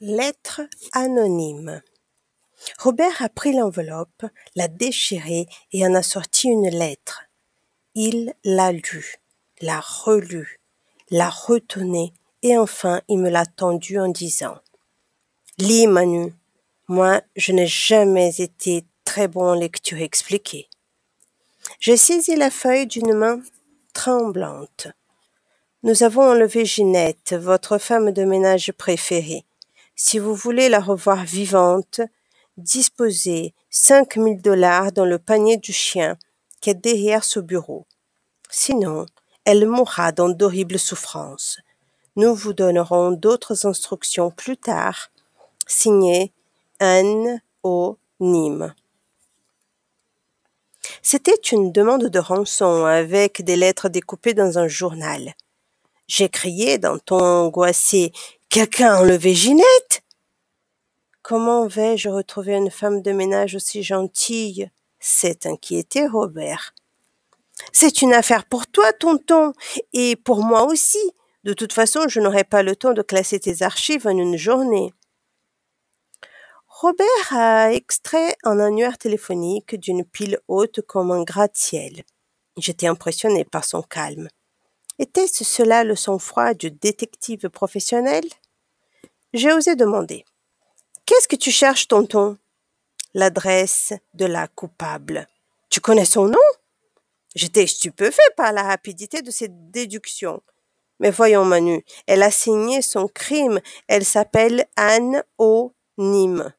Lettre anonyme. Robert a pris l'enveloppe, l'a déchirée et en a sorti une lettre. Il l'a lue, l'a relue, l'a retournée et enfin il me l'a tendue en disant Lis Manu, moi je n'ai jamais été très bon en lecture expliquée. J'ai saisi la feuille d'une main tremblante. Nous avons enlevé Ginette, votre femme de ménage préférée. Si vous voulez la revoir vivante, disposez cinq mille dollars dans le panier du chien qui est derrière ce bureau. Sinon, elle mourra dans d'horribles souffrances. Nous vous donnerons d'autres instructions plus tard. Signé Anne O. Nîmes. C'était une demande de rançon avec des lettres découpées dans un journal. J'ai crié d'un ton angoissé Quelqu'un a enlevé Ginette? Comment vais-je retrouver une femme de ménage aussi gentille? S'est inquiété Robert. C'est une affaire pour toi, tonton, et pour moi aussi. De toute façon, je n'aurai pas le temps de classer tes archives en une journée. Robert a extrait un annuaire téléphonique d'une pile haute comme un gratte-ciel. J'étais impressionné par son calme. Était-ce cela le sang-froid du détective professionnel? J'ai osé demander. Qu'est-ce que tu cherches, tonton? L'adresse de la coupable. Tu connais son nom? J'étais stupéfait par la rapidité de cette déduction. Mais voyons, Manu, elle a signé son crime. Elle s'appelle Anne O. Nîmes.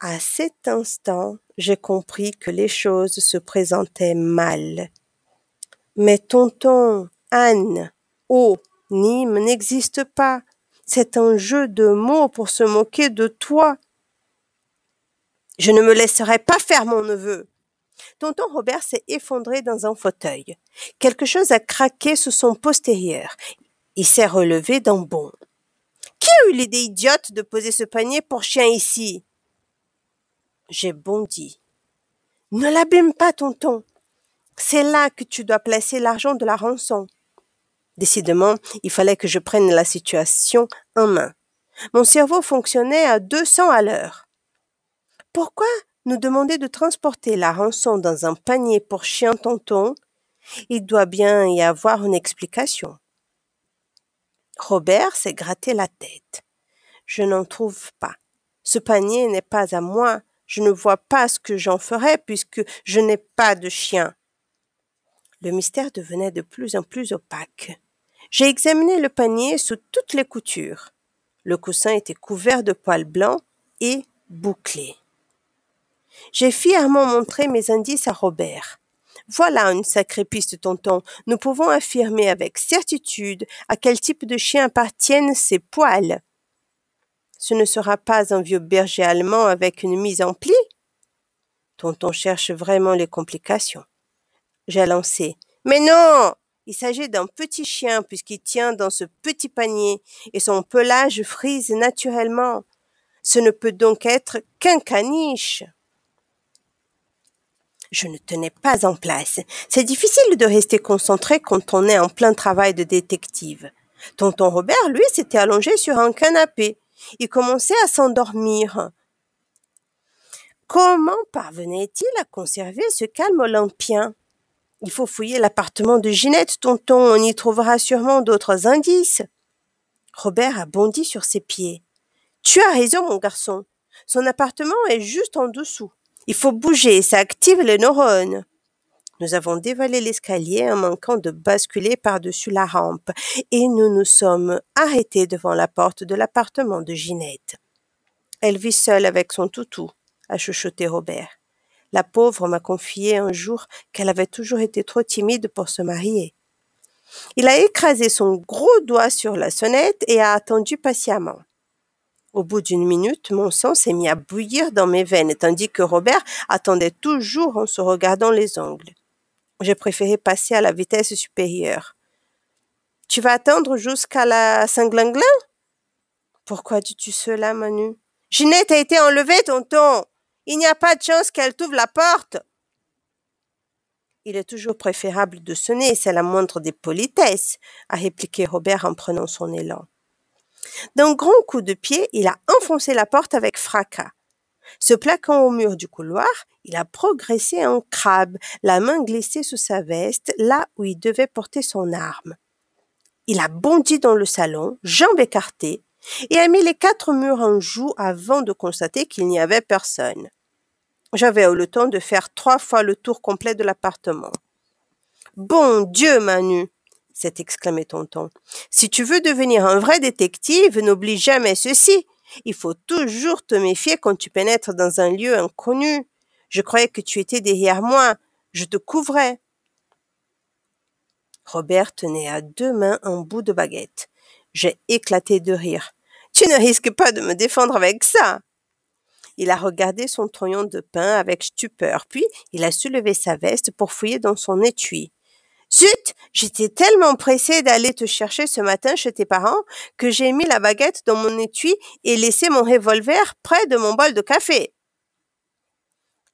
À cet instant, j'ai compris que les choses se présentaient mal. Mais tonton, Anne, oh, Nîmes n'existe pas. C'est un jeu de mots pour se moquer de toi. Je ne me laisserai pas faire mon neveu. Tonton Robert s'est effondré dans un fauteuil. Quelque chose a craqué sous son postérieur. Il s'est relevé d'un bond. Qui a eu l'idée idiote de poser ce panier pour chien ici? J'ai bondi. Ne l'abîme pas, tonton. C'est là que tu dois placer l'argent de la rançon. Décidément, il fallait que je prenne la situation en main. Mon cerveau fonctionnait à 200 à l'heure. Pourquoi nous demander de transporter la rançon dans un panier pour chien tonton? Il doit bien y avoir une explication. Robert s'est gratté la tête. Je n'en trouve pas. Ce panier n'est pas à moi. Je ne vois pas ce que j'en ferai puisque je n'ai pas de chien. Le mystère devenait de plus en plus opaque. J'ai examiné le panier sous toutes les coutures. Le coussin était couvert de poils blancs et bouclé. J'ai fièrement montré mes indices à Robert. Voilà une sacrée piste, tonton. Nous pouvons affirmer avec certitude à quel type de chien appartiennent ces poils. Ce ne sera pas un vieux berger allemand avec une mise en pli Tonton cherche vraiment les complications. J'ai lancé. Mais non Il s'agit d'un petit chien puisqu'il tient dans ce petit panier et son pelage frise naturellement. Ce ne peut donc être qu'un caniche. Je ne tenais pas en place. C'est difficile de rester concentré quand on est en plein travail de détective. Tonton Robert, lui, s'était allongé sur un canapé. Il commençait à s'endormir. Comment parvenait-il à conserver ce calme olympien? Il faut fouiller l'appartement de Ginette, tonton, on y trouvera sûrement d'autres indices. Robert a bondi sur ses pieds. Tu as raison, mon garçon. Son appartement est juste en dessous. Il faut bouger, ça active les neurones. Nous avons dévalé l'escalier en manquant de basculer par-dessus la rampe, et nous nous sommes arrêtés devant la porte de l'appartement de Ginette. Elle vit seule avec son toutou, a chuchoté Robert. La pauvre m'a confié un jour qu'elle avait toujours été trop timide pour se marier. Il a écrasé son gros doigt sur la sonnette et a attendu patiemment. Au bout d'une minute, mon sang s'est mis à bouillir dans mes veines, tandis que Robert attendait toujours en se regardant les ongles. J'ai préféré passer à la vitesse supérieure. Tu vas attendre jusqu'à la Saint-Glinglin? Pourquoi dis-tu cela, Manu? Ginette a été enlevée, tonton il n'y a pas de chance qu'elle t'ouvre la porte. Il est toujours préférable de sonner, c'est la moindre des politesses, a répliqué Robert en prenant son élan. D'un grand coup de pied, il a enfoncé la porte avec fracas. Se plaquant au mur du couloir, il a progressé en crabe, la main glissée sous sa veste, là où il devait porter son arme. Il a bondi dans le salon, jambes écartées, et a mis les quatre murs en joue avant de constater qu'il n'y avait personne. J'avais eu le temps de faire trois fois le tour complet de l'appartement. Bon Dieu, Manu, s'est exclamé Tonton. Si tu veux devenir un vrai détective, n'oublie jamais ceci. Il faut toujours te méfier quand tu pénètres dans un lieu inconnu. Je croyais que tu étais derrière moi. Je te couvrais. Robert tenait à deux mains un bout de baguette. J'ai éclaté de rire. Tu ne risques pas de me défendre avec ça. Il a regardé son troyon de pain avec stupeur, puis il a soulevé sa veste pour fouiller dans son étui. Zut, j'étais tellement pressée d'aller te chercher ce matin chez tes parents que j'ai mis la baguette dans mon étui et laissé mon revolver près de mon bol de café.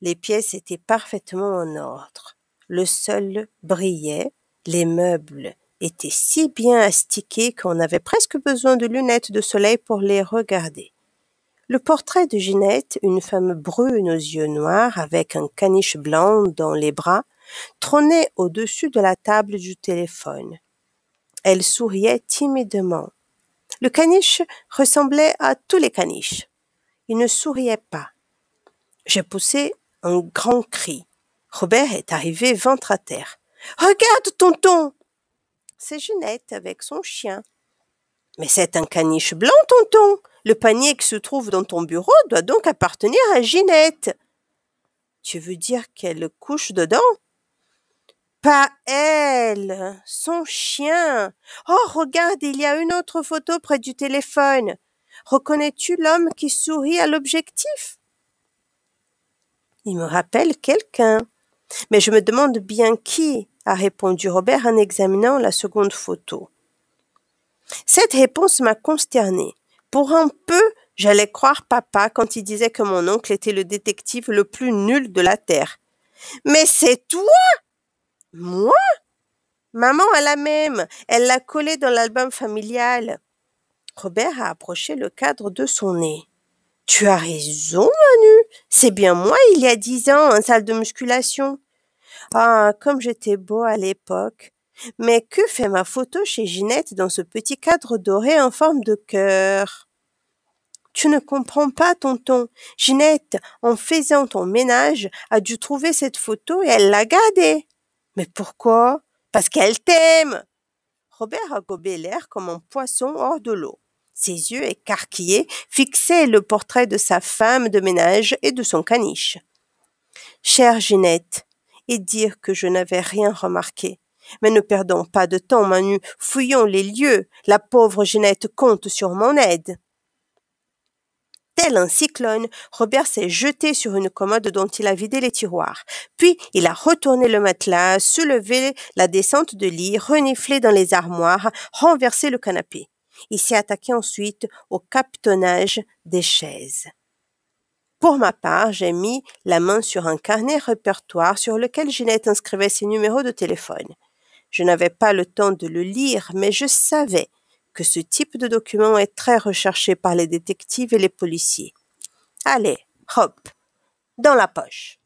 Les pièces étaient parfaitement en ordre. Le sol brillait, les meubles étaient si bien astiqués qu'on avait presque besoin de lunettes de soleil pour les regarder. Le portrait de Ginette, une femme brune aux yeux noirs avec un caniche blanc dans les bras, trônait au-dessus de la table du téléphone. Elle souriait timidement. Le caniche ressemblait à tous les caniches. Il ne souriait pas. J'ai poussé un grand cri. Robert est arrivé ventre à terre. Regarde, tonton! C'est Ginette avec son chien. Mais c'est un caniche blanc, tonton. Le panier qui se trouve dans ton bureau doit donc appartenir à Ginette. Tu veux dire qu'elle couche dedans? Pas elle, son chien. Oh, regarde, il y a une autre photo près du téléphone. Reconnais-tu l'homme qui sourit à l'objectif? Il me rappelle quelqu'un. Mais je me demande bien qui, a répondu Robert en examinant la seconde photo. Cette réponse m'a consterné. Pour un peu, j'allais croire papa quand il disait que mon oncle était le détective le plus nul de la Terre. Mais c'est toi? Moi? Maman a la même. Elle l'a collée dans l'album familial. Robert a approché le cadre de son nez. Tu as raison, Manu. C'est bien moi il y a dix ans en salle de musculation. Ah, comme j'étais beau à l'époque. Mais que fait ma photo chez Ginette dans ce petit cadre doré en forme de cœur? Tu ne comprends pas, tonton. Ginette, en faisant ton ménage, a dû trouver cette photo et elle l'a gardée. Mais pourquoi? Parce qu'elle t'aime Robert a gobé l'air comme un poisson hors de l'eau. Ses yeux écarquillés fixaient le portrait de sa femme de ménage et de son caniche. Chère Ginette, et dire que je n'avais rien remarqué. Mais ne perdons pas de temps, Manu, fouillons les lieux. La pauvre Ginette compte sur mon aide. Tel un cyclone, Robert s'est jeté sur une commode dont il a vidé les tiroirs. Puis il a retourné le matelas, soulevé la descente de lit, reniflé dans les armoires, renversé le canapé. Il s'est attaqué ensuite au capitonnage des chaises. Pour ma part, j'ai mis la main sur un carnet répertoire sur lequel Ginette inscrivait ses numéros de téléphone. Je n'avais pas le temps de le lire, mais je savais que ce type de document est très recherché par les détectives et les policiers. Allez, hop, dans la poche.